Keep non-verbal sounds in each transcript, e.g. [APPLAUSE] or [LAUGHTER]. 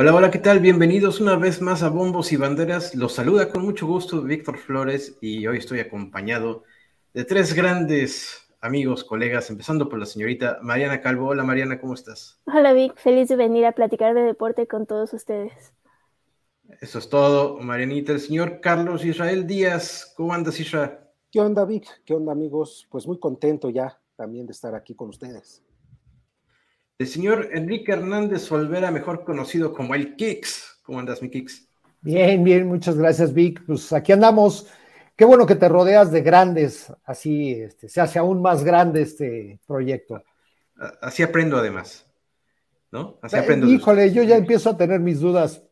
Hola, hola, ¿qué tal? Bienvenidos una vez más a Bombos y Banderas. Los saluda con mucho gusto Víctor Flores y hoy estoy acompañado de tres grandes amigos, colegas, empezando por la señorita Mariana Calvo. Hola Mariana, ¿cómo estás? Hola Vic, feliz de venir a platicar de deporte con todos ustedes. Eso es todo, Marianita. El señor Carlos Israel Díaz, ¿cómo andas Israel? ¿Qué onda Vic? ¿Qué onda amigos? Pues muy contento ya también de estar aquí con ustedes. El señor Enrique Hernández Olvera, mejor conocido como el Kix. ¿Cómo andas, mi Kix? Bien, bien, muchas gracias, Vic. Pues aquí andamos. Qué bueno que te rodeas de grandes, así este, se hace aún más grande este proyecto. Así aprendo además, ¿no? Así eh, aprendo. híjole, yo ya empiezo a tener mis dudas.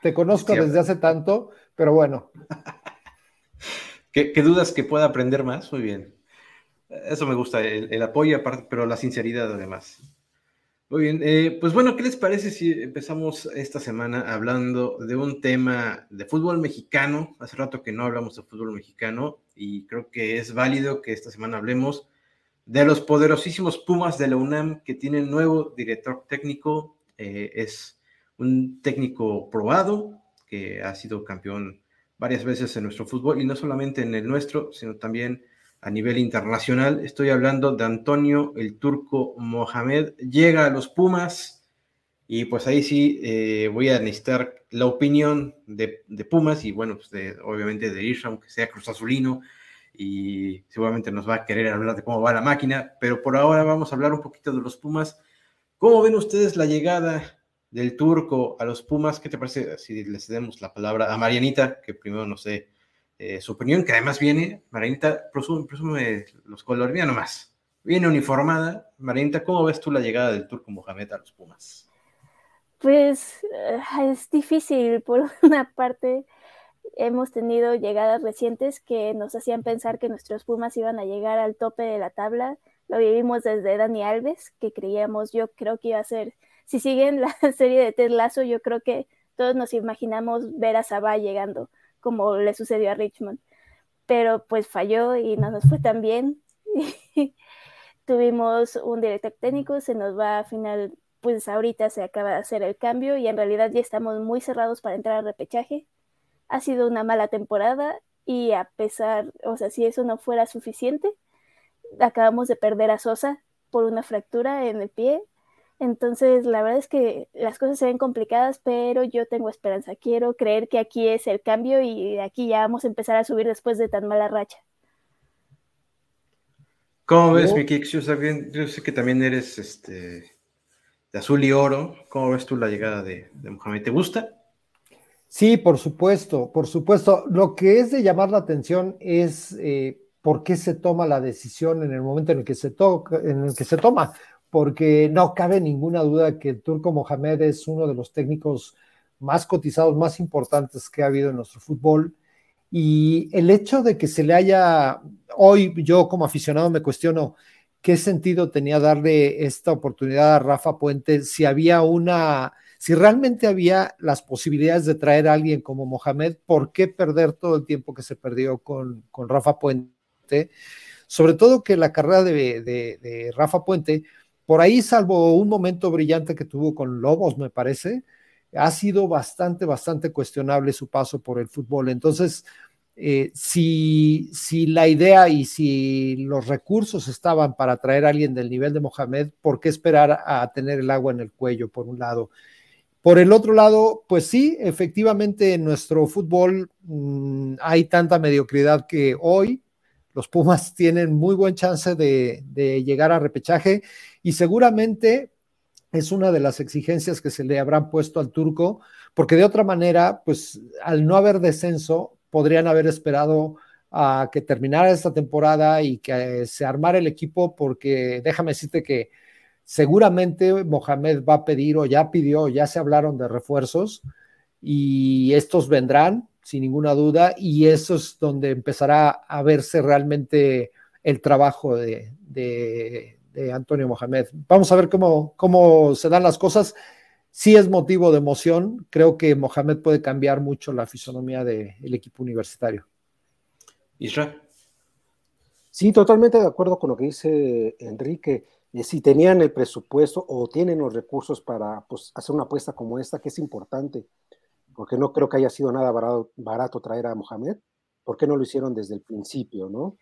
Te conozco desde hace tanto, pero bueno. [LAUGHS] ¿Qué, dudas que pueda aprender más? Muy bien. Eso me gusta, el, el apoyo, pero la sinceridad además. Muy bien, eh, pues bueno, ¿qué les parece si empezamos esta semana hablando de un tema de fútbol mexicano? Hace rato que no hablamos de fútbol mexicano y creo que es válido que esta semana hablemos de los poderosísimos Pumas de la UNAM que tienen nuevo director técnico. Eh, es un técnico probado que ha sido campeón varias veces en nuestro fútbol y no solamente en el nuestro, sino también a nivel internacional. Estoy hablando de Antonio el Turco Mohamed. Llega a los Pumas y pues ahí sí eh, voy a necesitar la opinión de, Pumas y bueno, pues obviamente de Isha, aunque sea Cruz Azulino y seguramente nos va a querer hablar de cómo va la máquina, pero por ahora vamos a hablar un poquito de los Pumas. ¿Cómo ven ustedes la llegada del turco a los Pumas? ¿Qué te parece si les cedemos la palabra a Marianita, que primero no sé eh, su opinión, que además viene, Marinita, presume, los colores, mira nomás, viene uniformada. Marinita, ¿cómo ves tú la llegada del Turco Mohamed a los Pumas? Pues eh, es difícil, por [LAUGHS] una parte hemos tenido llegadas recientes que nos hacían pensar que nuestros Pumas iban a llegar al tope de la tabla. Lo vivimos desde Dani Alves, que creíamos, yo creo que iba a ser, si siguen [LAUGHS] la serie de Ted Lasso, yo creo que todos nos imaginamos ver a Sabá llegando como le sucedió a Richmond. Pero pues falló y no nos fue tan bien. [LAUGHS] Tuvimos un director técnico, se nos va a final, pues ahorita se acaba de hacer el cambio y en realidad ya estamos muy cerrados para entrar al repechaje. Ha sido una mala temporada y a pesar, o sea, si eso no fuera suficiente, acabamos de perder a Sosa por una fractura en el pie entonces, la verdad es que las cosas se ven complicadas, pero yo tengo esperanza. Quiero creer que aquí es el cambio y aquí ya vamos a empezar a subir después de tan mala racha. ¿Cómo ves, Miki? Yo, sé que también eres este, de azul y oro. ¿Cómo ves tú la llegada de, de Mohamed? ¿Te gusta? Sí, por supuesto, por supuesto. Lo que es de llamar la atención es eh, por qué se toma la decisión en el momento en el que se, toca, en el que se toma porque no cabe ninguna duda que el turco Mohamed es uno de los técnicos más cotizados, más importantes que ha habido en nuestro fútbol. Y el hecho de que se le haya, hoy yo como aficionado me cuestiono qué sentido tenía darle esta oportunidad a Rafa Puente si había una, si realmente había las posibilidades de traer a alguien como Mohamed, ¿por qué perder todo el tiempo que se perdió con, con Rafa Puente? Sobre todo que la carrera de, de Rafa Puente por ahí, salvo un momento brillante que tuvo con Lobos, me parece, ha sido bastante, bastante cuestionable su paso por el fútbol. Entonces, eh, si, si, la idea y si los recursos estaban para traer a alguien del nivel de Mohamed, ¿por qué esperar a tener el agua en el cuello, por un lado? Por el otro lado, pues sí, efectivamente en nuestro fútbol mm, hay tanta mediocridad que hoy los Pumas [LAUGHS] tienen muy buen chance de, llegar a repechaje y seguramente es una de las exigencias que se le habrán puesto al turco, porque de otra manera, pues al no haber descenso, podrían haber esperado a que terminara esta temporada y que se armara el equipo, porque déjame decirte que seguramente Mohamed va a pedir o ya pidió, ya se hablaron de refuerzos y estos vendrán sin ninguna duda y eso es donde empezará a verse realmente el trabajo de, Antonio Mohamed. Vamos a ver cómo, cómo se dan las cosas. Sí es motivo de emoción. Creo que Mohamed puede cambiar mucho la fisonomía del equipo universitario. Israel. Sí, totalmente de acuerdo con lo que dice Enrique. Si tenían el presupuesto o tienen los recursos para pues, hacer una apuesta como esta, que es importante, porque no creo que haya sido nada barato, traer a Mohamed, ¿por qué no lo hicieron desde el principio, no?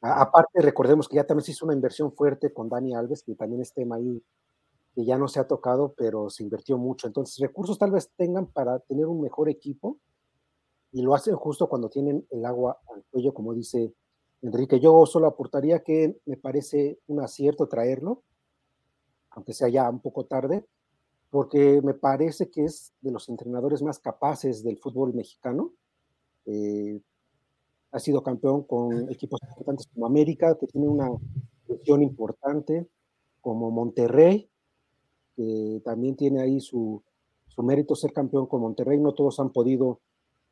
aparte, recordemos que ya también se hizo una inversión fuerte con Dani Alves, que también es tema ahí que ya no se ha tocado, pero se invirtió mucho. Entonces, recursos tal vez tengan para tener un mejor equipo y lo hacen justo cuando tienen el agua al cuello, como dice Enrique. Yo solo aportaría que me parece un acierto traerlo, aunque sea ya un poco tarde, porque me parece que es de los entrenadores más capaces del fútbol mexicano. Eh, ha sido campeón con equipos importantes como América, que tiene una gestión importante, como Monterrey, que también tiene ahí su, su mérito ser campeón con Monterrey. No todos han podido,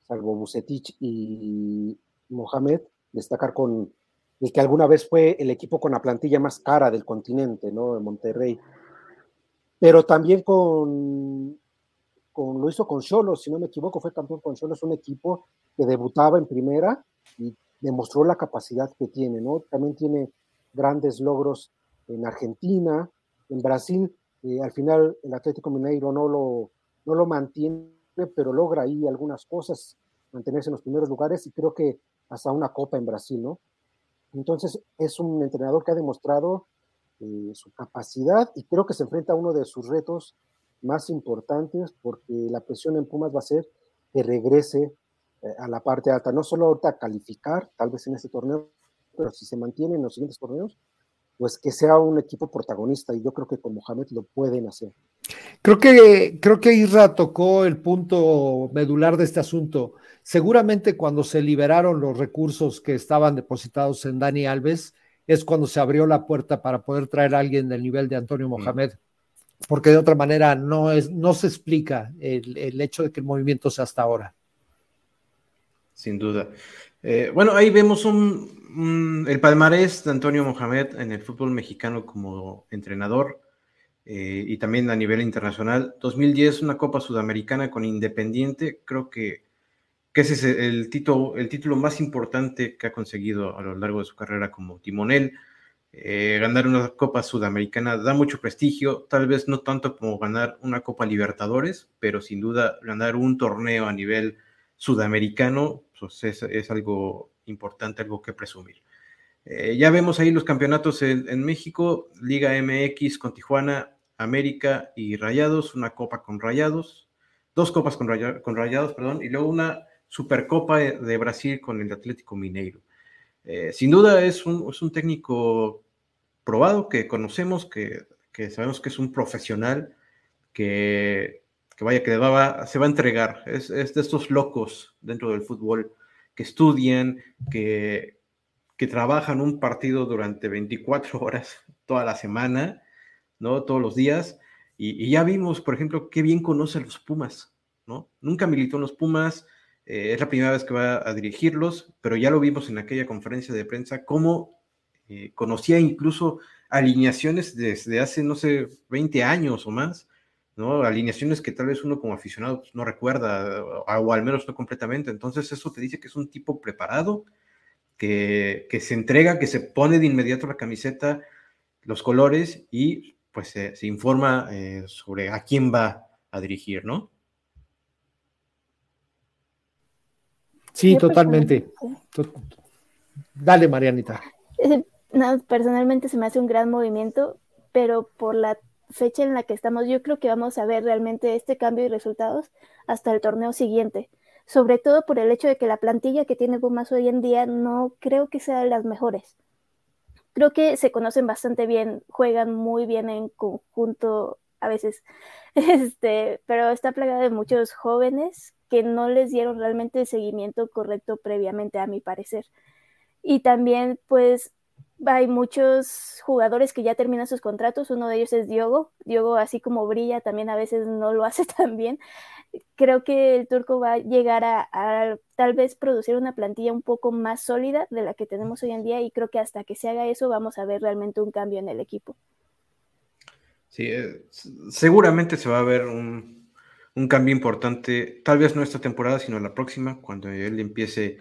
salvo Bucetich y Mohamed, destacar con el que alguna vez fue el equipo con la plantilla más cara del continente, ¿no? De Monterrey. Pero también con, con lo hizo con Cholos, si no me equivoco, fue campeón con Cholos, un equipo que debutaba en primera y demostró la capacidad que tiene, ¿no? También tiene grandes logros en Argentina, en Brasil, eh, al final el Atlético Mineiro no lo, no lo mantiene, pero logra ahí algunas cosas, mantenerse en los primeros lugares y creo que hasta una copa en Brasil, ¿no? Entonces es un entrenador que ha demostrado eh, su capacidad y creo que se enfrenta a uno de sus retos más importantes porque la presión en Pumas va a ser que regrese eh, a la parte alta, no solo ahorita calificar, tal vez en este torneo, pero si se mantiene en los siguientes torneos, pues que sea un equipo protagonista y yo creo que con Mohamed lo pueden hacer. Creo que, creo que Isra tocó el punto medular de este asunto. Seguramente cuando se liberaron los recursos que estaban depositados en Dani Alves, es cuando se abrió la puerta para poder traer a alguien del nivel de Antonio mm. Mohamed, porque de otra manera no, es, no se explica el, el hecho de que el movimiento sea hasta ahora. Sin duda. Eh, bueno, ahí vemos un, el palmarés de Antonio Mohamed en el fútbol mexicano como entrenador eh, y también a nivel internacional. 2010, una Copa Sudamericana con Independiente, creo que, que ese es el título, el título más importante que ha conseguido a lo largo de su carrera como timonel. Eh, ganar una Copa Sudamericana da mucho prestigio, tal vez no tanto como ganar una Copa Libertadores, pero sin duda ganar un torneo a nivel sudamericano pues es, algo importante, algo que presumir. Eh, ya vemos ahí los campeonatos en, México, Liga MX con Tijuana, América y Rayados, una copa con Rayados, dos copas con Rayados, perdón, y luego una Supercopa de Brasil con el Atlético Mineiro. Eh, sin duda es un, es un, técnico probado que conocemos, que, que sabemos que es un profesional, que que vaya, que se va a entregar. Es, de estos locos dentro del fútbol que estudian, que, que trabajan un partido durante 24 horas toda la semana, ¿no? Todos los días. Y, ya vimos, por ejemplo, qué bien conoce a los Pumas, ¿no? Nunca militó en los Pumas, eh, es la primera vez que va a dirigirlos, pero ya lo vimos en aquella conferencia de prensa, cómo eh, conocía incluso alineaciones desde hace, no sé, 20 años o más, ¿no? Alineaciones que tal vez uno como aficionado pues, no recuerda, o, al menos no completamente. Entonces eso te dice que es un tipo preparado, que, se entrega, que se pone de inmediato la camiseta, los colores y pues se informa eh, sobre a quién va a dirigir, ¿no? Sí, totalmente. Dale, Marianita. personalmente se me hace un gran movimiento, pero por la fecha en la que estamos, yo creo que vamos a ver realmente este cambio y resultados hasta el torneo siguiente. Sobre todo por el hecho de que la plantilla que tiene Pumas hoy en día no creo que sea de las mejores. Creo que se conocen bastante bien, juegan muy bien en conjunto a veces, [LAUGHS] este, pero está plagada de muchos jóvenes que no les dieron realmente el seguimiento correcto previamente, a mi parecer. Y también, pues, hay muchos jugadores que ya terminan sus contratos, uno de ellos es Diogo, Diogo así como brilla también a veces no lo [LAUGHS] hace tan bien. Creo que el turco va a llegar a, tal vez producir una plantilla un poco más sólida de la que tenemos hoy en día y creo que hasta que se haga eso vamos a ver realmente un cambio en el equipo. Sí, eh, seguramente se va a ver un, cambio importante, tal vez no esta temporada, sino la próxima, cuando él empiece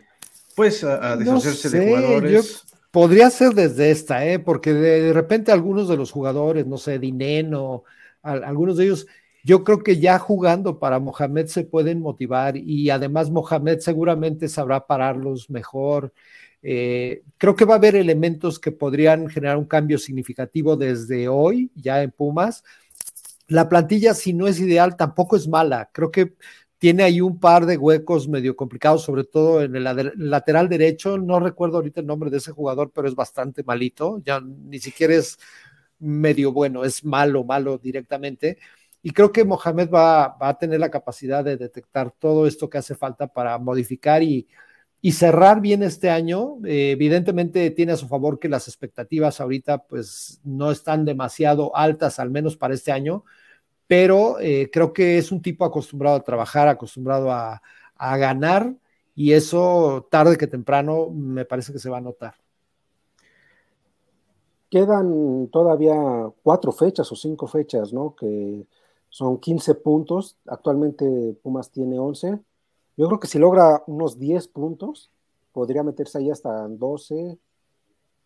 pues a, deshacerse de jugadores podría ser desde esta, ¿eh? porque de, repente algunos de los jugadores, no sé, Dineno, algunos de ellos, yo creo que ya jugando para Mohamed se pueden motivar y además Mohamed seguramente sabrá pararlos mejor. Eh, creo que va a haber elementos que podrían generar un cambio significativo desde hoy, ya en Pumas. La plantilla, si no es ideal, tampoco es mala. Creo que tiene ahí un par de huecos medio complicados, sobre todo en el lateral derecho. No recuerdo ahorita el nombre de ese jugador, pero es bastante malito. Ya ni siquiera es medio bueno, es malo, malo directamente. Y creo que Mohamed va, a tener la capacidad de detectar todo esto que hace falta para modificar y, cerrar bien este año. Eh, evidentemente tiene a su favor que las expectativas ahorita pues no están demasiado altas, al menos para este año pero eh, creo que es un tipo acostumbrado a trabajar, acostumbrado a, ganar, y eso tarde que temprano me parece que se va a notar. Quedan todavía cuatro fechas o cinco fechas, ¿no? Que son 15 puntos. Actualmente Pumas tiene 11. Yo creo que si logra unos 10 puntos, podría meterse ahí hasta 12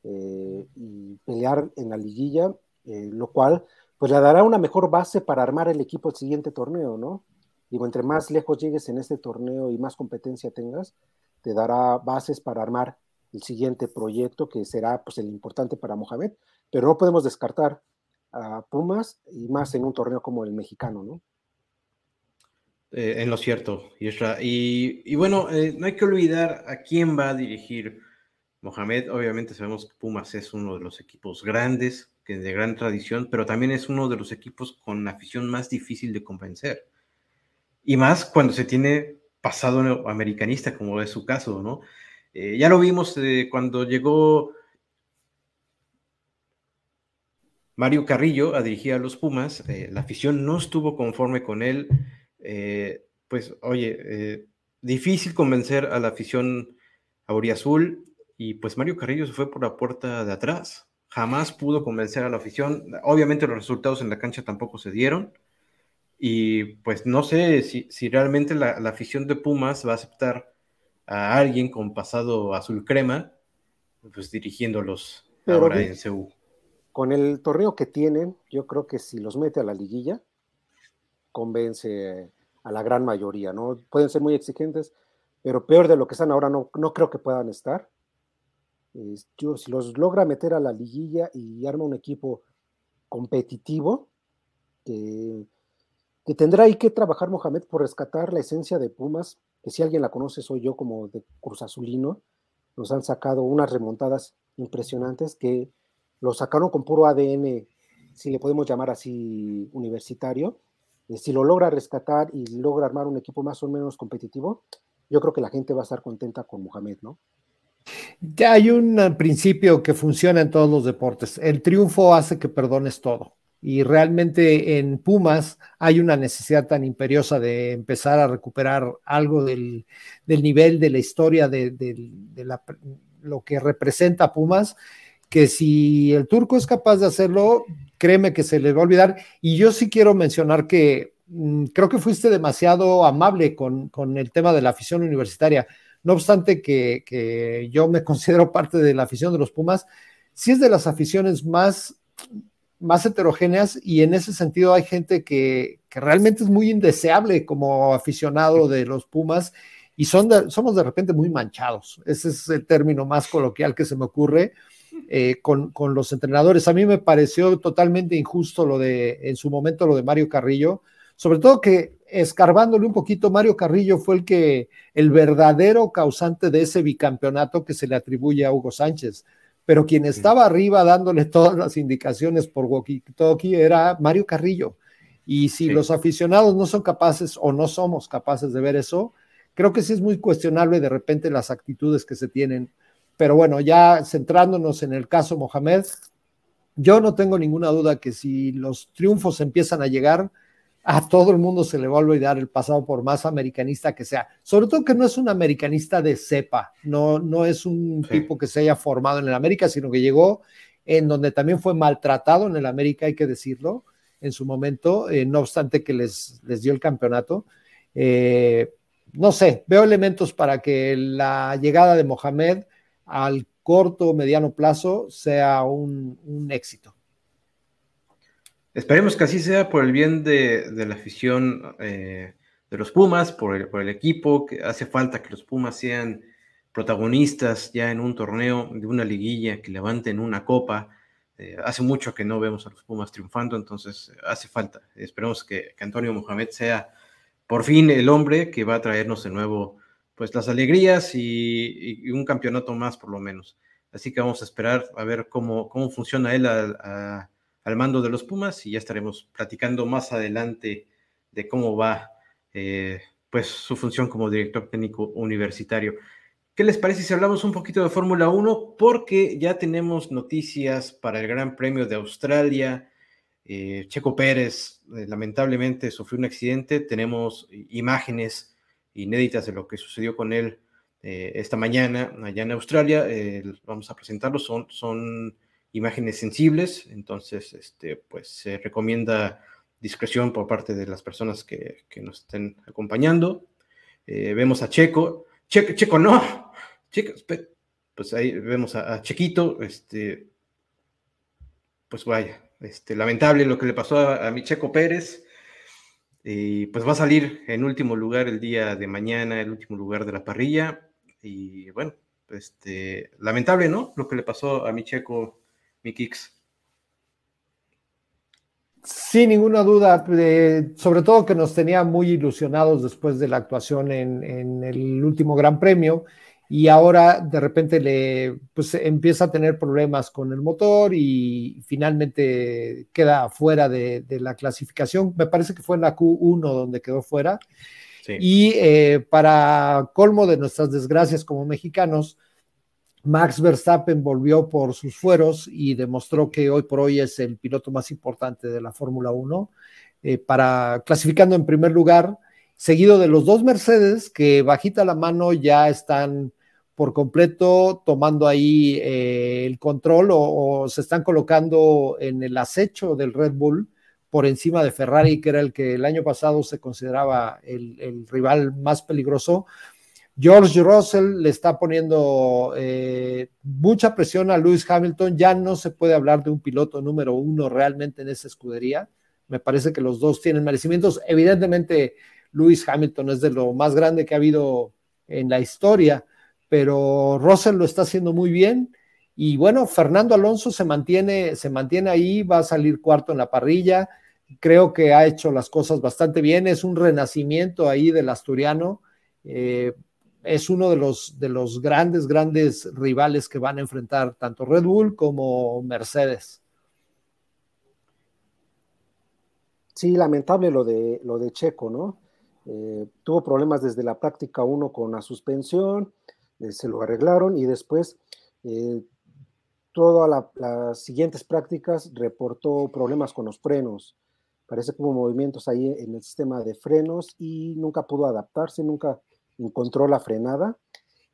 eh, y pelear en la liguilla, eh, lo cual pues le dará una mejor base para armar el equipo el siguiente torneo, ¿no? Digo, entre más lejos llegues en este torneo y más competencia tengas, te dará bases para armar el siguiente proyecto que será pues el importante para Mohamed, pero no podemos descartar a Pumas y más en un torneo como el mexicano, ¿no? Eh, en lo cierto, Yusra. Y, y bueno, eh, no hay que olvidar a quién va a dirigir Mohamed. Obviamente sabemos que Pumas es uno de los equipos grandes, que de gran tradición, pero también es uno de los equipos con afición más difícil de convencer. Y más cuando se tiene pasado americanista, como es su caso, ¿no? Eh, ya lo vimos cuando llegó Mario Carrillo a dirigir a los Pumas, la afición no estuvo conforme con él. Pues, oye, difícil convencer a la afición auriazul y pues Mario Carrillo se fue por la puerta de atrás jamás pudo convencer a la afición. Obviamente los resultados en la cancha tampoco se dieron. Y pues no sé si, realmente la, afición de Pumas va a aceptar a alguien con pasado azul crema, pues dirigiéndolos ahora en CU. Con el torneo que tienen, yo creo que si los mete a la liguilla, convence a la gran mayoría, ¿no? Pueden ser muy exigentes, pero peor de lo que están ahora no, no creo que puedan estar yo, si los logra meter a la liguilla y arma un equipo competitivo, que, tendrá ahí que trabajar Mohamed por rescatar la esencia de Pumas, que si alguien la conoce soy yo como de Cruz Azulino, nos han sacado unas remontadas impresionantes que lo sacaron con puro ADN, si le podemos llamar así, universitario. Eh, si lo logra rescatar y logra armar un equipo más o menos competitivo, yo creo que la gente va a estar contenta con Mohamed, ¿no? Ya hay un eh, principio que funciona en todos los deportes. El triunfo hace que perdones todo. Y realmente en Pumas hay una necesidad tan imperiosa de empezar a recuperar algo del, nivel de la historia de, lo que representa Pumas, que si el turco es capaz de hacerlo, créeme que se le va a olvidar. Y yo sí quiero mencionar que mm, creo que fuiste demasiado amable con, con el tema de la afición universitaria no obstante que, yo me [LAUGHS] considero parte de la afición de los Pumas, sí es de las aficiones más, más heterogéneas y en ese sentido hay gente que, realmente es muy indeseable como aficionado de los Pumas y son somos de repente muy manchados. Ese es el término más coloquial que se me ocurre. Eh, con, con, los entrenadores. A mí me pareció totalmente injusto lo de, en su momento, lo de Mario Carrillo, sobre todo que escarbándole un poquito, Mario Carrillo fue el que, el verdadero causante de ese bicampeonato que se le atribuye a Hugo Sánchez. Pero quien estaba arriba dándole [LAUGHS] todas las indicaciones por walkie-talkie era Mario Carrillo. Y si los aficionados no son capaces o no somos capaces de ver eso, creo que sí es muy cuestionable de repente las actitudes que se tienen. Pero bueno, ya centrándonos en el caso Mohamed, yo no tengo ninguna duda que si los triunfos empiezan a llegar, a todo el mundo se le va a olvidar el pasado por más americanista que sea. Sobre todo que no es un americanista de cepa, no, no es un tipo que se haya formado en el América, sino que llegó en donde también fue maltratado en el América, hay que decirlo, en su momento, eh, no obstante que les, les dio el campeonato. Eh, no sé, veo elementos para que la llegada de Mohamed al corto o mediano plazo sea un, éxito. Esperemos que así sea por el bien de, la afición eh, de los Pumas, por el, por el equipo, que hace falta que los Pumas sean protagonistas ya en un torneo de una liguilla, que levanten una copa. Eh, hace mucho que no vemos a los Pumas triunfando, entonces hace falta. Esperemos que, Antonio Mohamed sea por fin el hombre que va a traernos de nuevo pues las alegrías y, un campeonato más por lo menos. Así que vamos a esperar a ver cómo, cómo funciona él al mando de los Pumas y ya estaremos platicando más adelante de cómo va eh, pues su función como director técnico universitario. ¿Qué les parece si hablamos un poquito de Fórmula 1? Porque ya tenemos noticias para el Gran Premio de Australia. Eh, Checo Pérez eh, lamentablemente sufrió un accidente. Tenemos imágenes inéditas de lo que sucedió con él eh, esta mañana allá en Australia. vamos a presentarlos. Son, son imágenes sensibles, entonces este, pues, se recomienda discreción por parte de las personas que, que nos estén acompañando. vemos a Checo. Checo, no. Checo, pues ahí vemos a, Chequito, este, pues vaya, este, lamentable lo que le pasó a, mi Checo Pérez. Y pues va a salir en último lugar el día de mañana, el último lugar de la parrilla. Y bueno, este, lamentable, ¿no? Lo que le pasó a mi Checo, mi Kicks. Sin ninguna duda, eh, sobre todo que nos tenía muy ilusionados después de la actuación en, el último Gran Premio y ahora de repente le pues, empieza a tener problemas con el motor y finalmente queda fuera de, la clasificación. Me parece que fue en la Q1 donde quedó fuera. Y eh, para colmo de nuestras desgracias como mexicanos, Max Verstappen volvió por sus fueros y demostró que hoy por hoy es el piloto más importante de la Fórmula 1, eh, para clasificando en primer lugar, seguido de los dos Mercedes que bajita la mano ya están por completo tomando ahí eh, el control o, se están colocando en el acecho del Red Bull por encima de Ferrari, que era el que el año pasado se consideraba el rival más peligroso. George Russell le está poniendo eh, mucha presión a Lewis Hamilton. Ya no se puede hablar de un piloto número uno realmente en esa escudería. Me parece que los dos tienen merecimientos. Evidentemente, Lewis Hamilton es de lo más grande que ha habido en la historia, pero Russell lo está haciendo muy bien. Y bueno, Fernando Alonso se mantiene, se mantiene ahí, va a salir cuarto en la parrilla. Creo que ha hecho las cosas bastante bien. Es un renacimiento ahí del asturiano. Eh, es uno de los, de los grandes, grandes rivales que van a enfrentar tanto Red Bull como Mercedes. Sí, lamentable lo de, lo de Checo, ¿no? Eh, tuvo problemas desde la práctica 1 con la suspensión, eh, se lo arreglaron y después eh, todas las siguientes prácticas reportó problemas con los frenos. Parece hubo movimientos ahí en el sistema de frenos y nunca pudo adaptarse, nunca encontró la frenada.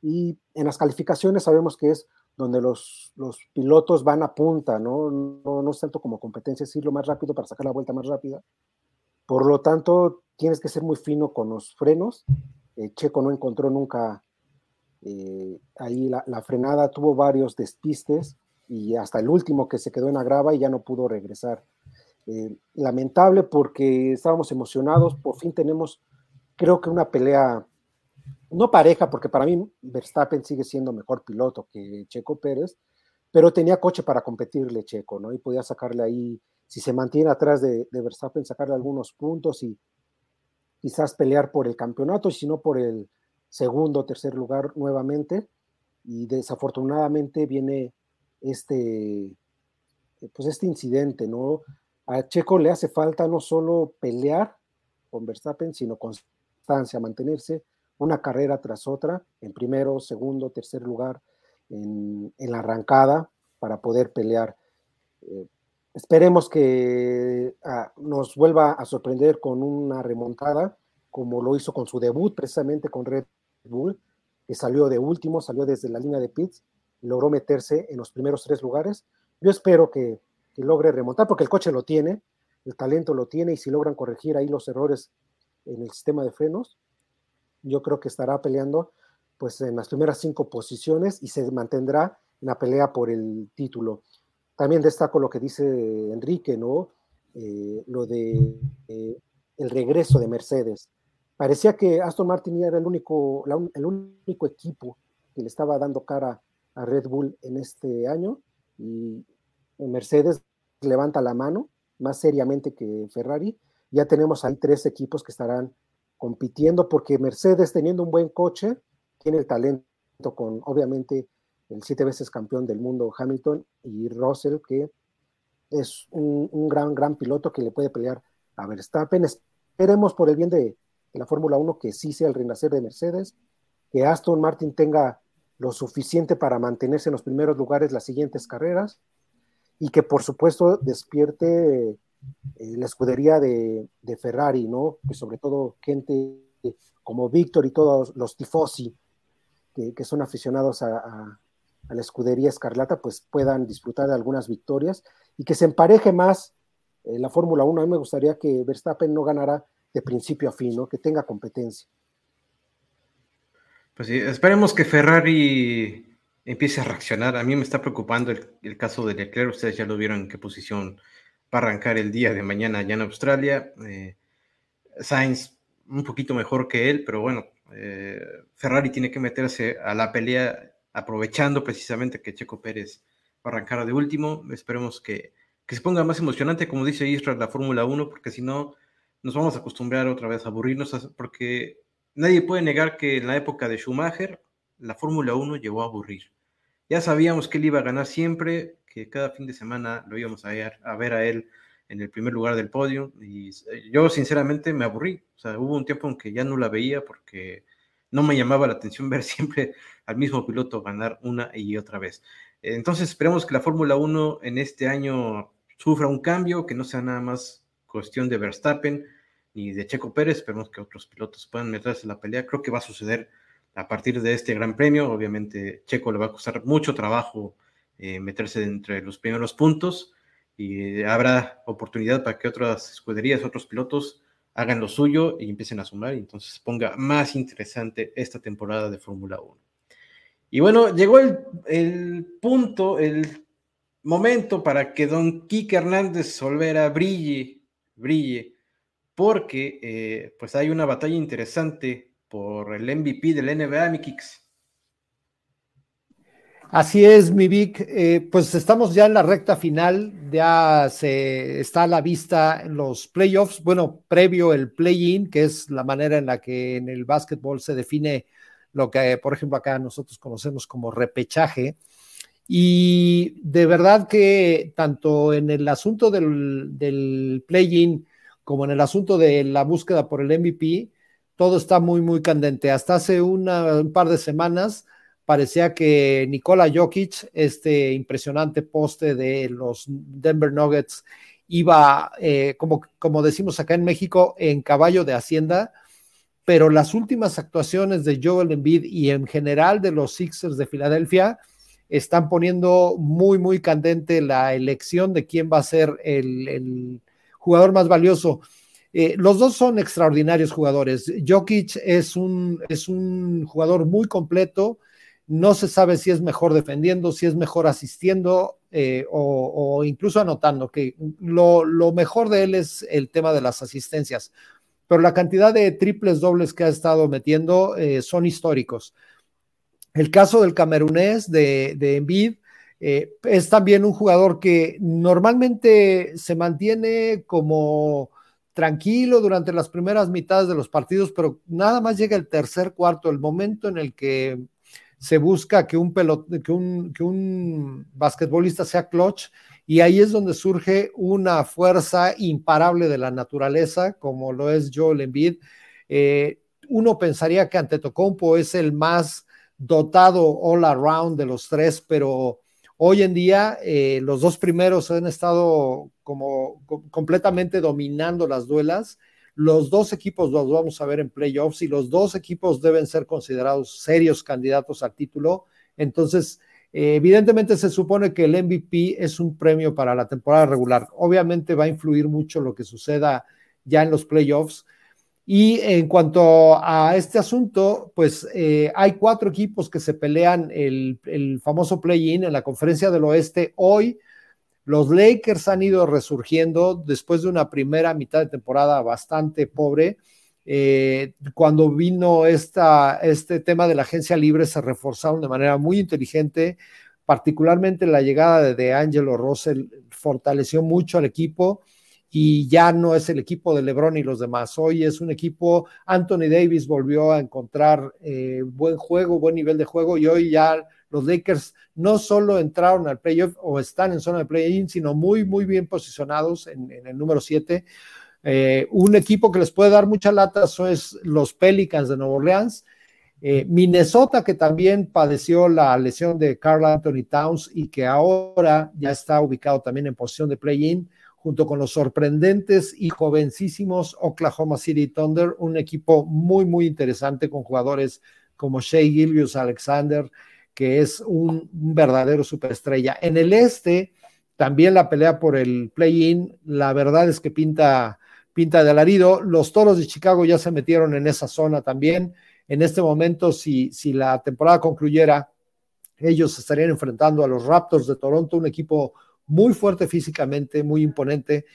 Y en las calificaciones sabemos que es donde los, los pilotos van a punta, ¿no? ¿no? No es tanto como competencia, es lo más rápido para sacar la vuelta más rápida. Por lo tanto, tienes que ser muy fino con los frenos. Eh, Checo no encontró nunca eh, ahí la, frenada, tuvo varios despistes y hasta el último que se quedó en la grava y ya no pudo regresar. Eh, lamentable porque estábamos emocionados, por fin tenemos, creo que una pelea no pareja, porque para mí Verstappen sigue siendo mejor piloto que Checo Pérez, pero tenía coche para competirle Checo, ¿no? Y podía sacarle ahí, si se mantiene atrás de, Verstappen, sacarle algunos puntos y quizás pelear por el campeonato, y si no por el segundo tercer lugar nuevamente. Y desafortunadamente viene este, pues este incidente, ¿no? A Checo le hace falta no solo pelear con Verstappen, sino constancia, mantenerse una carrera tras otra, en primero, segundo, tercer lugar, en, la arrancada, para poder pelear. Eh, esperemos que ah, nos vuelva a sorprender con una remontada, como lo hizo con su debut precisamente con Red Bull, que salió de último, salió desde la línea de pits, logró meterse en los primeros tres lugares. Yo espero que, logre remontar, porque el coche lo tiene, el talento lo tiene, y si logran corregir ahí los errores en el sistema de frenos, yo creo que estará peleando pues en las primeras cinco posiciones y se mantendrá la pelea por el título. También destaco lo que dice Enrique, ¿no? Eh, lo de eh, el regreso de Mercedes. Parecía que Aston Martin era el único, el único equipo que le estaba dando cara a Red Bull en este año y Mercedes levanta la mano más seriamente que Ferrari. Ya tenemos ahí tres equipos que estarán compitiendo porque Mercedes teniendo un buen coche tiene el talento con obviamente el siete veces campeón del mundo Hamilton y Russell que es un, gran, gran piloto que le puede pelear a Verstappen. Esperemos por el bien de, la Fórmula 1 que sí sea el renacer de Mercedes, que Aston Martin tenga lo suficiente para mantenerse en los primeros lugares las siguientes carreras y que por supuesto despierte eh, la escudería de, Ferrari, ¿no? Que sobre todo gente como Víctor y todos los tifosi que, son aficionados a, la escudería Escarlata, pues puedan disfrutar de algunas victorias y que se empareje más eh, la Fórmula 1. A mí me gustaría que Verstappen no ganara de principio a fin, ¿no? Que tenga competencia. Pues sí, esperemos que Ferrari empiece a reaccionar. A mí me está preocupando el, caso de Leclerc. Ustedes ya lo vieron en qué posición va a arrancar el día de mañana allá en Australia. Eh, Sainz un poquito mejor que él, pero bueno, eh, Ferrari tiene que meterse a la pelea aprovechando precisamente que Checo Pérez va a arrancar de último. Esperemos que, que se ponga más emocionante, como dice Israel, la Fórmula 1, porque si no, nos vamos a acostumbrar otra vez a aburrirnos, porque nadie puede negar que en la época de Schumacher, la Fórmula 1 llegó a aburrir. Ya sabíamos que él iba a ganar siempre, que cada fin de semana lo íbamos a ver a, ver a él en el primer lugar del podio y yo sinceramente me aburrí. O sea, hubo un tiempo en que ya no la veía porque no me llamaba la atención [LAUGHS] ver siempre al mismo piloto ganar una y otra vez. Entonces esperemos que la Fórmula 1 en este año sufra un cambio, que no sea nada más cuestión de Verstappen ni de Checo Pérez, esperemos que otros pilotos puedan meterse en la pelea. Creo que va a suceder a partir de este gran premio. Obviamente, Checo le va a costar mucho trabajo eh, meterse entre los primeros puntos y habrá oportunidad para que otras escuderías, otros pilotos hagan lo suyo y empiecen a sumar y entonces ponga más interesante esta temporada de Fórmula 1. Y bueno, llegó el, punto, el momento para que don Quique Hernández Solvera brille, brille, porque eh, pues hay una batalla interesante por el MVP del NBA, mi Kicks. Así es, mi Vic. Eh, pues estamos ya en la recta final, ya se está a la vista en los playoffs, bueno, previo el play-in, que es la manera en la que en el básquetbol se define lo que, por ejemplo, acá nosotros conocemos como repechaje. Y de verdad que tanto en el asunto del, del play-in como en el asunto de la búsqueda por el MVP, todo está muy, muy candente. Hasta hace un par de semanas parecía que Nikola Jokic, este impresionante poste de los Denver Nuggets, iba, eh, como, como decimos acá en México, en caballo de Hacienda, pero las últimas actuaciones de Joel Embiid y en general de los Sixers de Filadelfia están poniendo muy, muy candente la elección de quién va a ser el, jugador más valioso. Eh, los dos son extraordinarios jugadores. Jokic es un, es un jugador muy completo. No se sabe si es mejor defendiendo, si es mejor asistiendo eh, o, incluso anotando, que lo, mejor de él es el tema de las asistencias. Pero la cantidad de triples dobles que ha estado metiendo eh, son históricos. El caso del camerunés de, de Embiid, es también un jugador que normalmente se mantiene como tranquilo durante las primeras mitades de los partidos, pero nada más llega el tercer cuarto, el momento en el que se busca que un, que un, que un basquetbolista sea clutch, y ahí es donde surge una fuerza imparable de la naturaleza, como lo es Joel Embiid. Eh, uno pensaría que Antetokounmpo es el más dotado all around de los tres, pero Hoy en día, eh, los dos primeros han estado como completamente dominando las duelas. Los dos equipos los vamos a ver en playoffs y los dos equipos deben ser considerados serios candidatos al título. Entonces, eh, evidentemente se supone que el MVP es un premio para la temporada regular. Obviamente va a influir mucho lo que suceda ya en los playoffs. Y en cuanto a este asunto, pues eh, hay cuatro equipos que se pelean el, el famoso play-in en la conferencia del oeste hoy. Los Lakers han ido resurgiendo después de una primera mitad de temporada bastante pobre. Eh, cuando vino esta, este tema de la agencia libre, se reforzaron de manera muy inteligente, particularmente la llegada de, de Angelo Russell fortaleció mucho al equipo y ya no es el equipo de LeBron y los demás. Hoy es un equipo, Anthony Davis volvió a encontrar eh, buen juego, buen nivel de juego y hoy ya los Lakers no solo entraron al playoff o están en zona de play-in, sino muy, muy bien posicionados en, el número 7. Eh, un equipo que les puede dar mucha lata son los Pelicans de Nueva Orleans. Eh, Minnesota, que también padeció la lesión de Carl Anthony Towns y que ahora ya está ubicado también en posición de play-in junto con los sorprendentes y jovencísimos Oklahoma City Thunder, un equipo muy, muy interesante con jugadores como Shea Gillius Alexander, que es un, verdadero superestrella. En el este, también la pelea por el play-in, la verdad es que pinta, pinta de alarido. Los toros de Chicago ya se metieron en esa zona también. En este momento, si, si la temporada concluyera, ellos estarían enfrentando a los Raptors de Toronto, un equipo muy fuerte físicamente, muy imponente.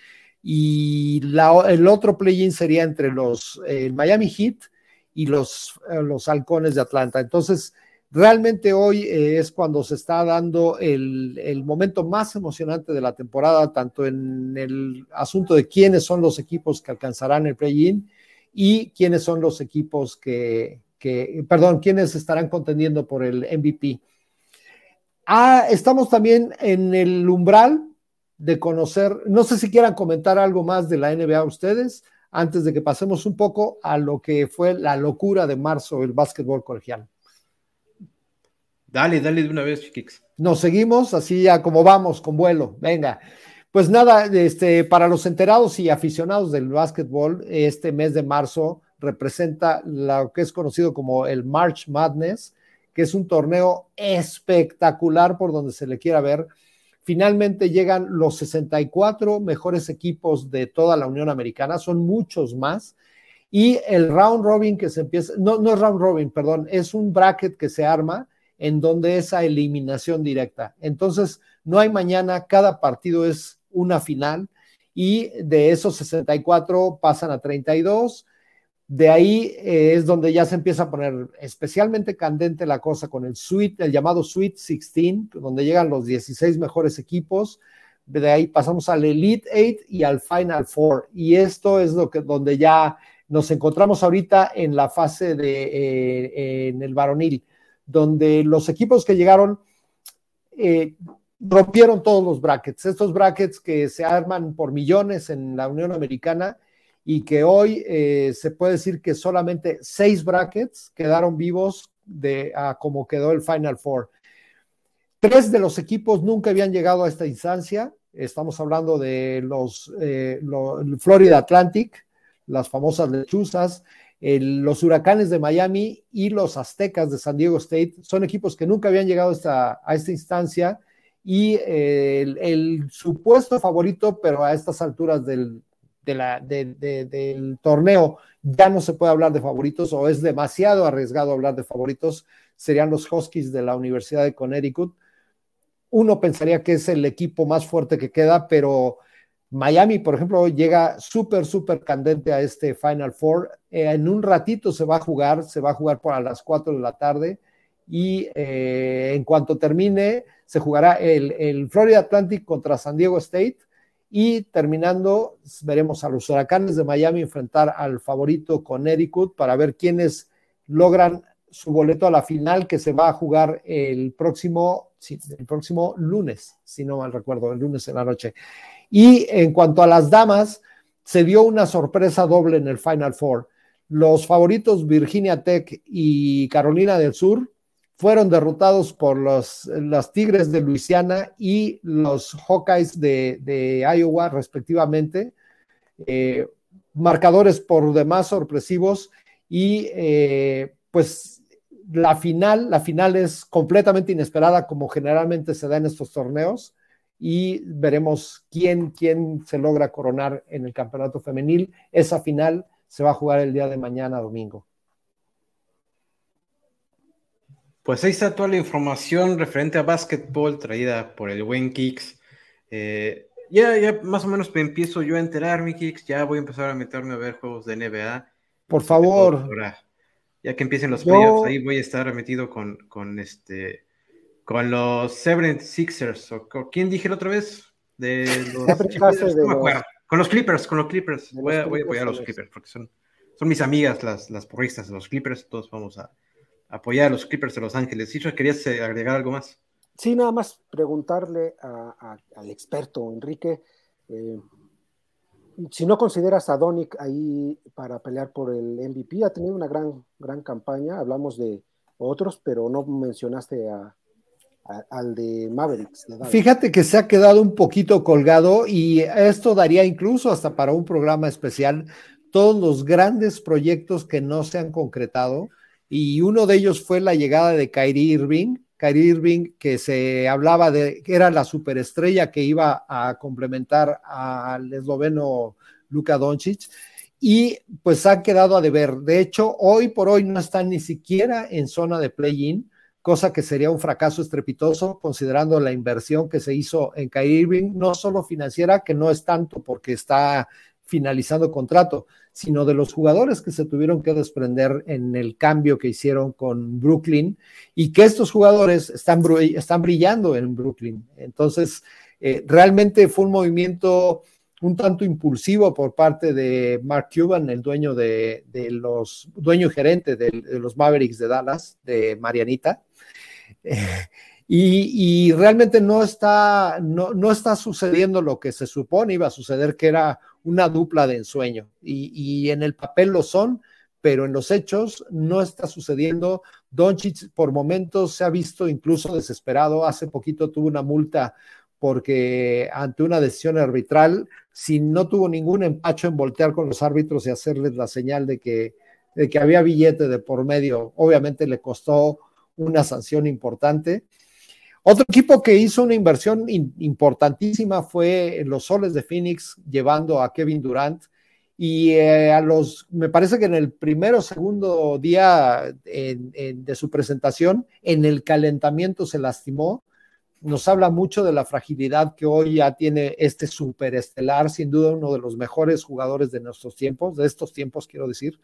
Y el otro play-in sería entre los Miami Heat y los, eh, los halcones de Atlanta. Entonces, realmente hoy eh, es cuando se está dando el, el, momento más emocionante de la temporada, tanto en el asunto de quiénes son los equipos que alcanzarán el play-in y quiénes son los equipos que, que, perdón, quiénes estarán contendiendo por el MVP. Ah, estamos también en el umbral de conocer, no sé si quieran comentar algo más de la NBA ustedes, antes de que pasemos un poco a lo que fue la locura de marzo, el básquetbol colegial. Dale, dale de una vez, chiquix. Nos seguimos así ya como vamos, con vuelo. Venga. Pues nada, este, para los enterados y aficionados del básquetbol, este mes de marzo representa lo que es conocido como el March Madness, que es un torneo espectacular por donde se le quiera ver. Finalmente llegan los 64 mejores equipos de toda la Unión Americana, son muchos más. Y el round robin que se empieza, no, no es round robin, perdón, es un bracket que se arma en donde esa eliminación directa. Entonces, no hay mañana, cada partido es una final y de esos 64 pasan a 32 de ahí eh, es donde ya se empieza a poner especialmente candente la cosa con el suite, el llamado Suite 16, donde llegan los 16 mejores equipos. De ahí pasamos al Elite 8 y al Final Four. Y esto es lo que donde ya nos encontramos ahorita en la fase de eh, en el varonil, donde los equipos que llegaron eh, rompieron todos los brackets. Estos brackets que se arman por millones en la Unión Americana y que hoy eh, se puede decir que solamente seis brackets quedaron vivos de como quedó el Final Four. Tres de los equipos nunca habían llegado a esta instancia. Estamos hablando de los, eh, Florida Atlantic, las famosas lechuzas, los huracanes de Miami y los aztecas de San Diego State. Son equipos que nunca habían llegado a esta, instancia y eh, el, supuesto favorito, pero a estas alturas del, del torneo ya no se puede hablar de favoritos o es demasiado arriesgado hablar de favoritos, serían los Huskies de la Universidad de Connecticut. Uno pensaría que es el equipo más fuerte que queda, pero Miami, por ejemplo, llega súper, súper candente a este Final Four. Eh, en un ratito se va a jugar, se va a jugar por a las 4 de la tarde y eh, en cuanto termine, se jugará el, el Florida Atlantic contra San Diego State y terminando, veremos a los huracanes de Miami enfrentar al favorito Connecticut para ver quiénes logran su boleto a la final que se va a jugar el próximo, el próximo lunes, si no mal recuerdo, el lunes en la noche. Y en cuanto a las damas, se dio una sorpresa doble en el Final Four. Los favoritos Virginia Tech y Carolina del Sur fueron derrotados por los, Tigres de Luisiana y los Hawkeyes de, Iowa, respectivamente. Eh, marcadores por demás sorpresivos y eh, pues la final, la final es completamente inesperada como generalmente se da en estos torneos y veremos quién, quién se logra coronar en el campeonato femenil. Esa final se va a jugar el día de mañana, domingo. Pues ahí está toda la información referente a básquetbol traída por el buen Kicks. Eh, ya, ya más o menos me empiezo yo a enterar, mi Kicks. Ya voy a empezar a meterme a ver juegos de NBA. Por favor. Ya que empiecen los playoffs, ahí voy a estar metido con, con este con los Seven Sixers. O, ¿Quién dije la otra vez? De los, Con los Clippers, con los Clippers. Voy a, apoyar a los Clippers porque son, son mis amigas las, las porristas de los Clippers. Todos vamos a, apoyar a los Clippers de Los Ángeles. ¿Sí, querías eh, agregar algo más? Sí, nada más preguntarle al experto Enrique, eh, si no consideras a Donick ahí para pelear por el MVP, ha tenido una gran, gran campaña, hablamos de otros, pero no mencionaste al de Mavericks. Fíjate que se ha quedado un poquito colgado y esto daría incluso hasta para un programa especial todos los grandes proyectos que no se han concretado y uno de ellos fue la llegada de Kyrie Irving, Kyrie Irving que se hablaba de que era la superestrella que iba a complementar al esloveno Luka Doncic y pues ha quedado a deber. De hecho, hoy por hoy no están ni siquiera en zona de play-in, cosa que sería un fracaso estrepitoso considerando la inversión que se hizo en Kyrie Irving, no solo financiera, que no es tanto porque está finalizando contrato, sino de los jugadores que se tuvieron que desprender en el cambio que hicieron con Brooklyn y que estos jugadores están, están brillando en Brooklyn. Entonces, eh, realmente fue un movimiento un tanto impulsivo por parte de Mark Cuban, el dueño de, los, dueño gerente de, los Mavericks de Dallas, de Marianita. [LAUGHS] Y, realmente no está, no, no, está sucediendo lo que se supone iba a suceder, que era una dupla de ensueño. Y, en el papel lo son, pero en los hechos no está sucediendo. Doncic por momentos se ha visto incluso desesperado. Hace poquito tuvo una multa porque ante una decisión arbitral, si no tuvo ningún empacho en voltear con los árbitros y hacerles la señal de que, de que había billete de por medio, obviamente le costó una sanción importante. Otro equipo que hizo una inversión importantísima fue los Soles de Phoenix, llevando a Kevin Durant. Y eh, a los, me parece que en el primero o segundo día de su presentación, en el calentamiento se lastimó. Nos habla mucho de la fragilidad que hoy ya tiene este superestelar, sin duda uno de los mejores jugadores de nuestros tiempos, de estos tiempos quiero decir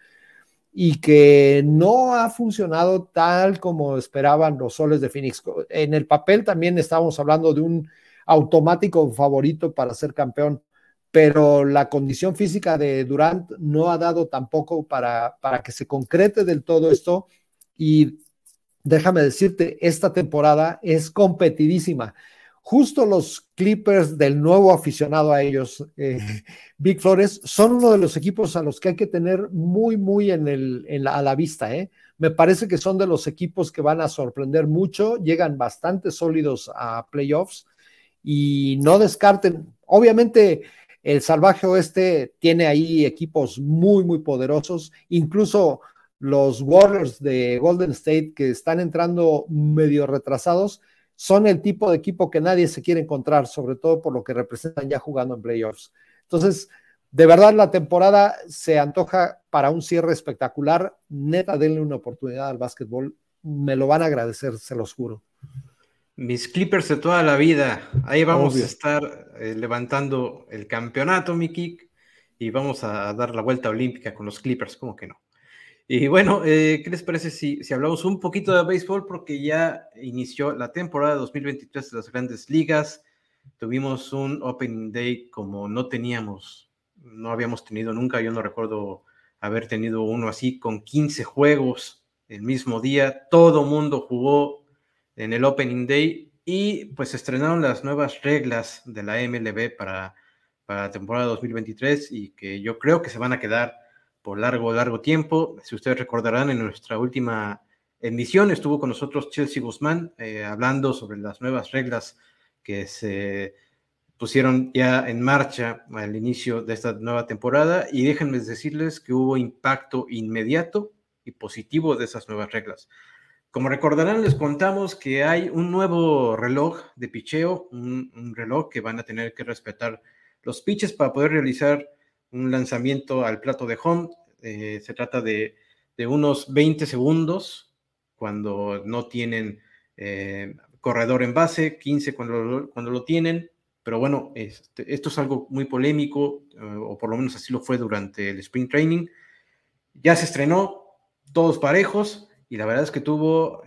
y que no ha funcionado tal como esperaban los soles de Phoenix. En el papel también estábamos hablando de un automático favorito para ser campeón, pero la condición física de Durant no ha dado tampoco para, para que se concrete del todo esto y déjame decirte, esta temporada es competidísima justo los Clippers del nuevo aficionado a ellos, eh, Big Flores, son uno de los equipos a los que hay que tener muy, muy en el, la, a la vista. ¿eh? Me parece que son de los equipos que van a sorprender mucho, llegan bastante sólidos a playoffs y no descarten, obviamente. El salvaje oeste tiene ahí equipos muy, muy poderosos, incluso los Warriors de Golden State que están entrando medio retrasados, son el tipo de equipo que nadie se quiere encontrar, sobre todo por lo que representan ya jugando en playoffs. Entonces, de verdad la temporada se antoja para un cierre espectacular. Neta, denle una oportunidad al básquetbol. Me lo van a agradecer, se los juro. Mis Clippers de toda la vida. Ahí vamos a estar eh, levantando el campeonato, mi kick, y vamos a dar la vuelta olímpica con los Clippers, ¿cómo que no? Y bueno, eh, ¿qué les parece si, si, hablamos un poquito de béisbol? Porque ya inició la temporada 2023 de las grandes ligas. Tuvimos un Opening Day como no teníamos, no habíamos tenido nunca. Yo no recuerdo haber tenido uno así con 15 juegos el mismo día. Todo mundo jugó en el Opening Day y pues estrenaron las nuevas reglas de la MLB para, para la temporada 2023 y que yo creo que se van a quedar por largo, largo tiempo. Si ustedes recordarán, en nuestra última emisión estuvo con nosotros Chelsea Guzmán eh, hablando sobre las nuevas reglas que se pusieron ya en marcha al inicio de esta nueva temporada y déjenme decirles que hubo impacto inmediato y positivo de esas nuevas reglas. Como recordarán, les contamos que hay un nuevo reloj de picheo, un, un reloj que van a tener que respetar los pitches para poder realizar un lanzamiento al plato de home. Eh, se trata de, unos 20 segundos cuando no tienen eh, corredor en base, 15 cuando, cuando lo tienen. Pero bueno, este, esto es algo muy polémico, o por lo menos así lo fue durante el Spring Training. Ya se estrenó, todos parejos, y la verdad es que tuvo,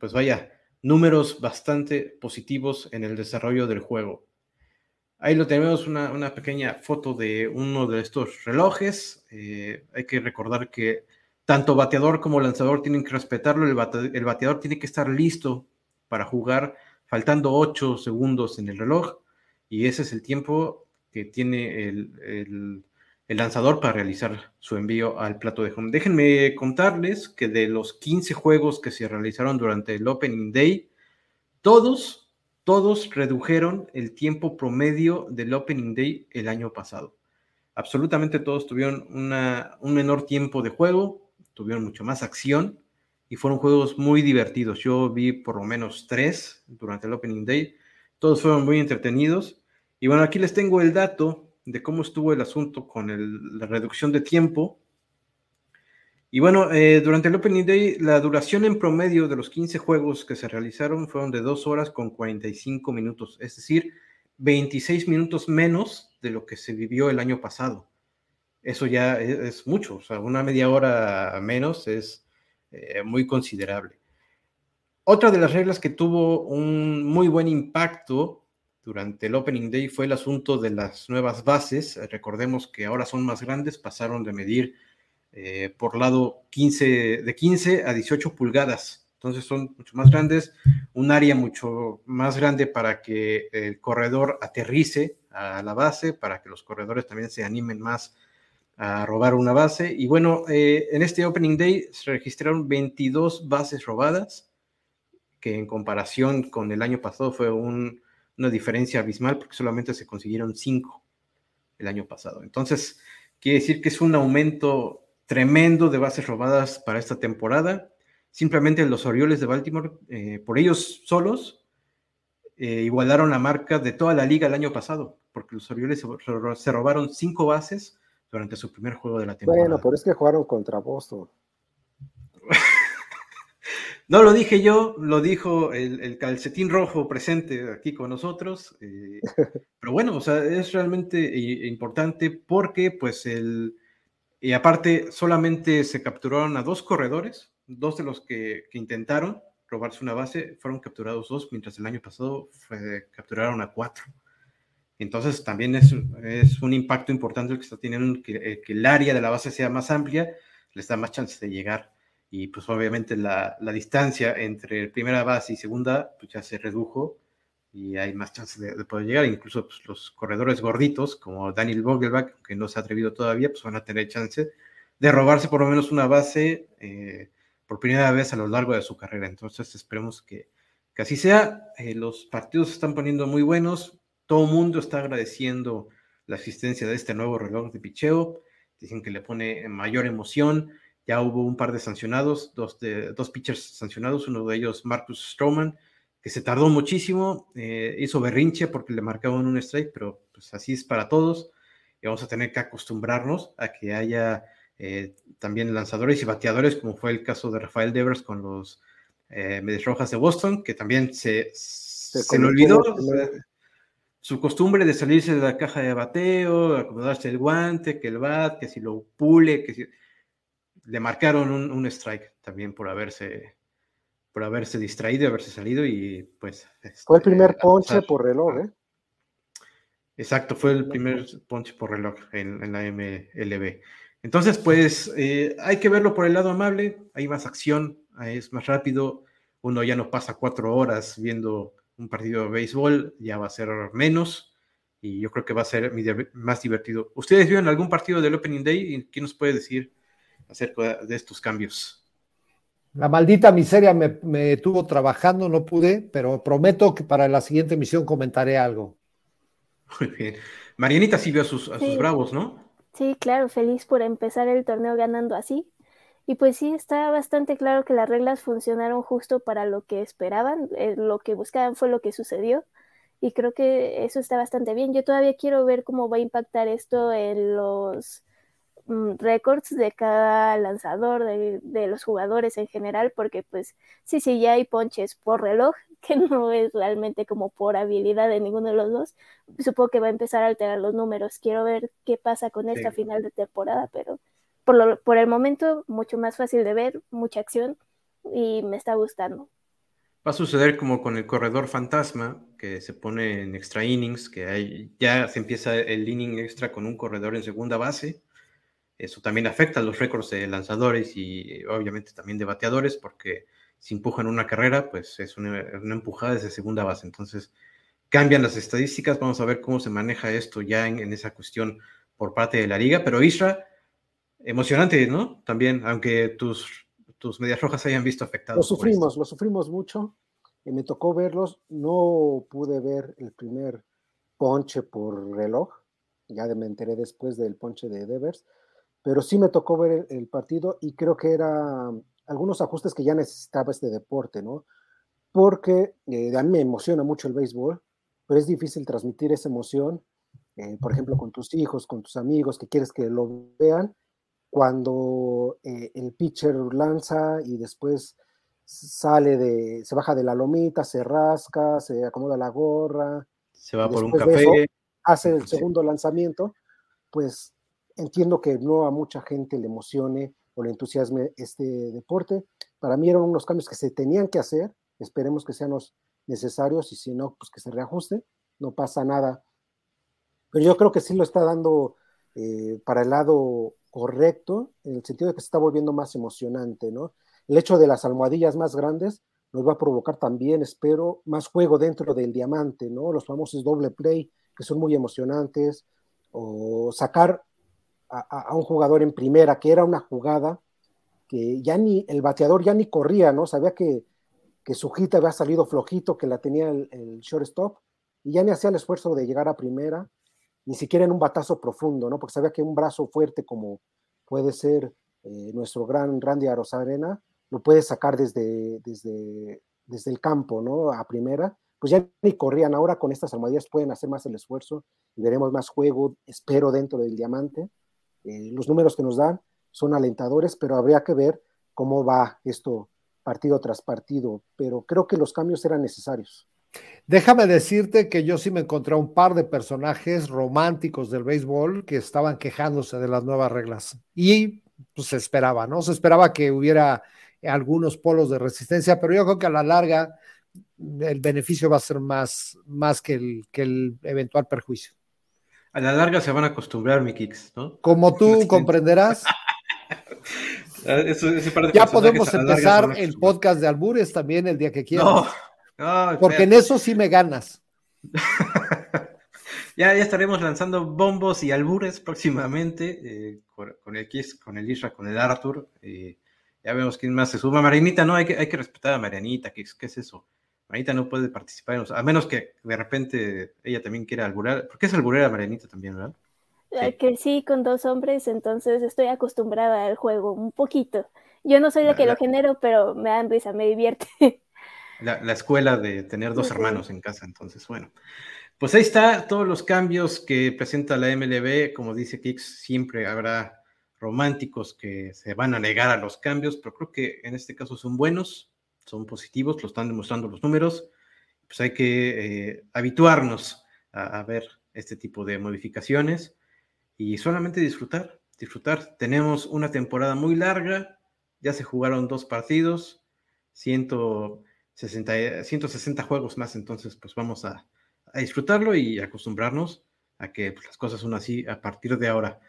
pues vaya, números bastante positivos en el desarrollo del juego. Ahí lo tenemos, una, pequeña foto de uno de estos relojes. Eh, hay que recordar que tanto bateador como lanzador tienen que respetarlo. El, bateador tiene que estar listo para jugar faltando 8 segundos en el reloj. Y ese es el tiempo que tiene el, el lanzador para realizar su envío al plato de home. Déjenme contarles que de los 15 juegos que se realizaron durante el Opening Day, todos todos redujeron el tiempo promedio del Opening Day el año pasado. Absolutamente todos tuvieron un menor tiempo de juego, tuvieron mucho más acción y fueron juegos muy divertidos. Yo vi por lo menos tres durante el Opening Day. Todos fueron muy entretenidos. Y bueno, aquí les tengo el dato de cómo estuvo el asunto con la reducción de tiempo y bueno, eh, durante el Opening Day, la duración en promedio de los 15 juegos que se realizaron fueron de 2 horas con 45 minutos, es decir, 26 minutos menos de lo que se vivió el año pasado. Eso ya e-, es, mucho, o sea, una media hora menos es eh, muy considerable. Otra de las reglas que tuvo un muy buen impacto durante el Opening Day fue el asunto de las nuevas bases. Recordemos que ahora son más grandes, pasaron de medir eh, por lado 15, de 15 a 18 pulgadas. Entonces son mucho más grandes, un área mucho más grande para que el corredor aterrice a la base, para que los corredores también se animen más a robar una base. Y bueno, eh, en este Opening Day se registraron 22 bases robadas, que en comparación con el año pasado fue una diferencia abismal porque solamente se consiguieron 5 el año pasado. Entonces, quiere decir que es un aumento tremendo de bases robadas para esta temporada. Simplemente los Orioles de Baltimore, eh, por ellos solos, eh, igualaron la marca de toda la liga el año pasado, porque los Orioles se, robaron cinco bases durante su primer juego de la temporada. Bueno, pero es que jugaron contra Boston. [LAUGHS] no lo dije yo, lo dijo el, calcetín rojo presente aquí con nosotros. Eh, [LAUGHS] pero bueno, o sea, es realmente importante porque pues el y aparte, solamente se capturaron a dos corredores, dos de los que, intentaron robarse una base, fueron capturados dos, mientras el año pasado capturaron a cuatro. Entonces, también es, es un impacto importante el que está teniendo que, que, el área de la base sea más amplia, les da más chance de llegar. Y pues obviamente la, la distancia entre primera base y segunda pues ya se redujo y hay más chances de, poder llegar. Incluso pues, los corredores gorditos, como Daniel Vogelbach, que no se ha atrevido todavía, pues van a tener chance de robarse por lo menos una base eh, por primera vez a lo largo de su carrera. Entonces esperemos que, que así sea. Eh, los partidos se están poniendo muy buenos. Todo el mundo está agradeciendo la existencia de este nuevo reloj de picheo. Dicen que le pone mayor emoción. Ya hubo un par de sancionados, dos, de, dos pitchers sancionados, uno de ellos Marcus Stroman, que se tardó muchísimo, eh, hizo berrinche porque le marcaban un strike, pero pues así es para todos y vamos a tener que acostumbrarnos a que haya eh, también lanzadores y bateadores, como fue el caso de Rafael Devers con los eh, Medias Rojas de Boston, que también se, se, le olvidó su costumbre de salirse de la caja de bateo, acomodarse el guante, que el bat, que si lo pule, que si... Le marcaron un, un strike también por haberse por haberse distraído y haberse salido y pues... fue el este, primer ponche por reloj, ¿eh? Exacto, fue el primer ponche por reloj en, la MLB. Entonces, pues eh, hay que verlo por el lado amable, hay más acción, es más rápido, uno ya no pasa cuatro horas viendo un partido de béisbol, ya va a ser menos y yo creo que va a ser más divertido. ¿Ustedes vieron algún partido del Opening Day? ¿Qué nos puede decir acerca de estos cambios? La maldita miseria me, tuvo trabajando, no pude, pero prometo que para la siguiente emisión comentaré algo. Muy bien. Marianita sí vio a sus, bravos, ¿no? Sí, claro, feliz por empezar el torneo ganando así. Y pues sí, está bastante claro que las reglas funcionaron justo para lo que esperaban, eh, lo que buscaban fue lo que sucedió. Y creo que eso está bastante bien. Yo todavía quiero ver cómo va a impactar esto en los récords de cada lanzador, de, de, los jugadores en general, porque pues sí, sí, ya hay ponches por reloj, [LAUGHS] que no es realmente como por habilidad de ninguno de los dos, supongo que va a empezar a alterar los números. Quiero ver qué pasa con esta final de temporada, pero por, lo, por el momento mucho más fácil de ver, mucha acción y me está gustando. Va a suceder como con el corredor fantasma, que se pone en extra innings, que hay, ya se empieza el inning extra con un corredor en segunda base. Eso también afecta a los récords de lanzadores y obviamente también de bateadores, porque si empujan una carrera, pues es una, empujada desde segunda base. Entonces, cambian las estadísticas. Vamos a ver cómo se maneja esto ya en, esa cuestión por parte de la liga. Pero Isra, emocionante, ¿no? También, aunque tus, tus medias rojas hayan visto afectados. Lo sufrimos, lo sufrimos mucho. Y me tocó verlos. No pude ver el primer ponche por reloj. Ya me enteré después del ponche de Devers. Pero sí me tocó ver el partido y creo que era algunos ajustes que ya necesitaba este deporte, ¿no? Porque eh, a mí me emociona mucho el béisbol, pero es difícil transmitir esa emoción, eh, por ejemplo, con tus hijos, con tus amigos, que quieres que lo vean, cuando eh, el pitcher lanza y después sale de, se baja de la lomita, se rasca, se acomoda la gorra. Se va por un café. hace el segundo lanzamiento, pues entiendo que no a mucha gente le emocione o le entusiasme este deporte. Para mí eran unos cambios que se tenían que hacer, esperemos que sean los necesarios y si no, pues que se reajuste, no pasa nada. Pero yo creo que sí lo está dando eh, para el lado correcto, en el sentido de que se está volviendo más emocionante, ¿no? El hecho de las almohadillas más grandes nos va a provocar también, espero, más juego dentro del diamante, ¿no? Los famosos doble play, que son muy emocionantes, o sacar a, un jugador en primera, que era una jugada que ya ni el bateador ya ni corría, ¿no? Sabía que, que su hit había salido flojito, que la tenía el, shortstop, y ya ni hacía el esfuerzo de llegar a primera, ni siquiera en un batazo profundo, ¿no? Porque sabía que un brazo fuerte como puede ser eh, nuestro gran Randy Arozarena, lo puede sacar desde, desde, desde el campo, ¿no? A primera, pues ya ni corrían. Ahora con estas armadillas pueden hacer más el esfuerzo y veremos más juego, espero, dentro del diamante. Eh, los números que nos dan son alentadores, pero habría que ver cómo va esto partido tras partido. Pero creo que los cambios eran necesarios. Déjame decirte que yo sí me encontré un par de personajes románticos del béisbol que estaban quejándose de las nuevas reglas. Y pues se esperaba, ¿no? Se esperaba que hubiera algunos polos de resistencia, pero yo creo que a la larga el beneficio va a ser más, más que, el, que el eventual perjuicio a la larga se van a acostumbrar, mi Kicks, ¿no? Como tú comprenderás. [LAUGHS] Ah, ya podemos empezar el podcast de albures también el día que quieras. No, porque en eso sí me ganas. [LAUGHS] ya, ya estaremos lanzando bombos y albures próximamente eh, con, el Kiss, con el Isra, con el Arthur. Eh, ya vemos quién más se suma. Marianita, no, hay que, hay que respetar a Marianita, ¿qué, qué es eso? Marianita no puede participar, a menos que de repente ella también quiera alburar, porque es alburera Marianita también, ¿verdad? Sí. Que sí, con dos hombres, entonces estoy acostumbrada al juego, un poquito. Yo no soy la, que lo genero, pero me dan risa, me divierte. [LAUGHS] La, escuela de tener dos hermanos en casa, entonces, bueno. Pues ahí está, todos los cambios que presenta la MLB, como dice Kix, siempre habrá románticos que se van a negar a los cambios, pero creo que en este caso son buenos son positivos, lo están demostrando los números, pues hay que eh, habituarnos a, ver este tipo de modificaciones y solamente disfrutar, disfrutar. Tenemos una temporada muy larga, ya se jugaron dos partidos, 160, 160 juegos más, entonces pues vamos a, disfrutarlo y acostumbrarnos a que pues, las cosas son así a partir de ahora.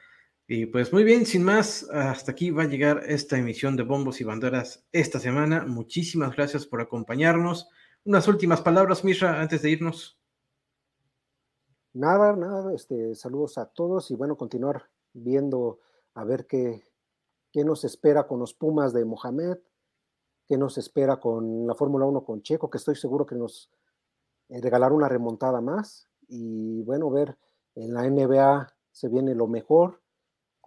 Y pues muy bien, sin más, hasta aquí va a llegar esta emisión de Bombos y Banderas esta semana. Muchísimas gracias por acompañarnos. Unas últimas palabras, Misra, antes de irnos. Nada, nada, este, saludos a todos y bueno, continuar viendo a ver qué, qué nos espera con los Pumas de Mohamed, qué nos espera con la Fórmula 1 con Checo, que estoy seguro que nos eh, regalará una remontada más. Y bueno, ver en la NBA se viene lo mejor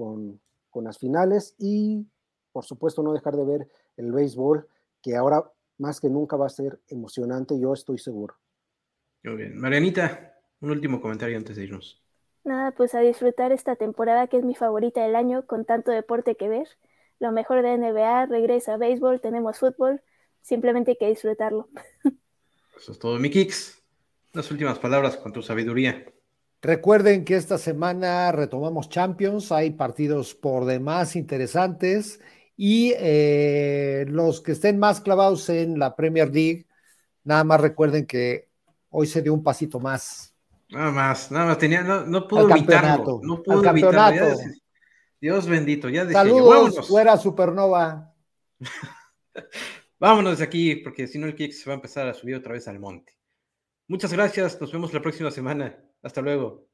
con, las finales y, por supuesto, no dejar de ver el béisbol, que ahora más que nunca va a ser emocionante, yo estoy seguro. Muy bien. Marianita, un último comentario antes de irnos. Nada, pues a disfrutar esta temporada que es mi favorita del año con tanto deporte que ver. Lo mejor de NBA, regresa a béisbol, tenemos fútbol, simplemente hay que disfrutarlo. Eso es todo, mi Kicks. Las últimas palabras con tu sabiduría. Recuerden que esta semana retomamos Champions, hay partidos por demás interesantes y eh, los que estén más clavados en la Premier League, nada más recuerden que hoy se dio un pasito más. Nada más, nada más, tenía, no, no pudo evitarlo. No pudo evitarlo. Dios bendito, ya decía Saludos, fuera Supernova. [LAUGHS] Vámonos de aquí, porque si no el Kicks se va a empezar a subir otra vez al monte. Muchas gracias, nos vemos la próxima semana. Hasta luego.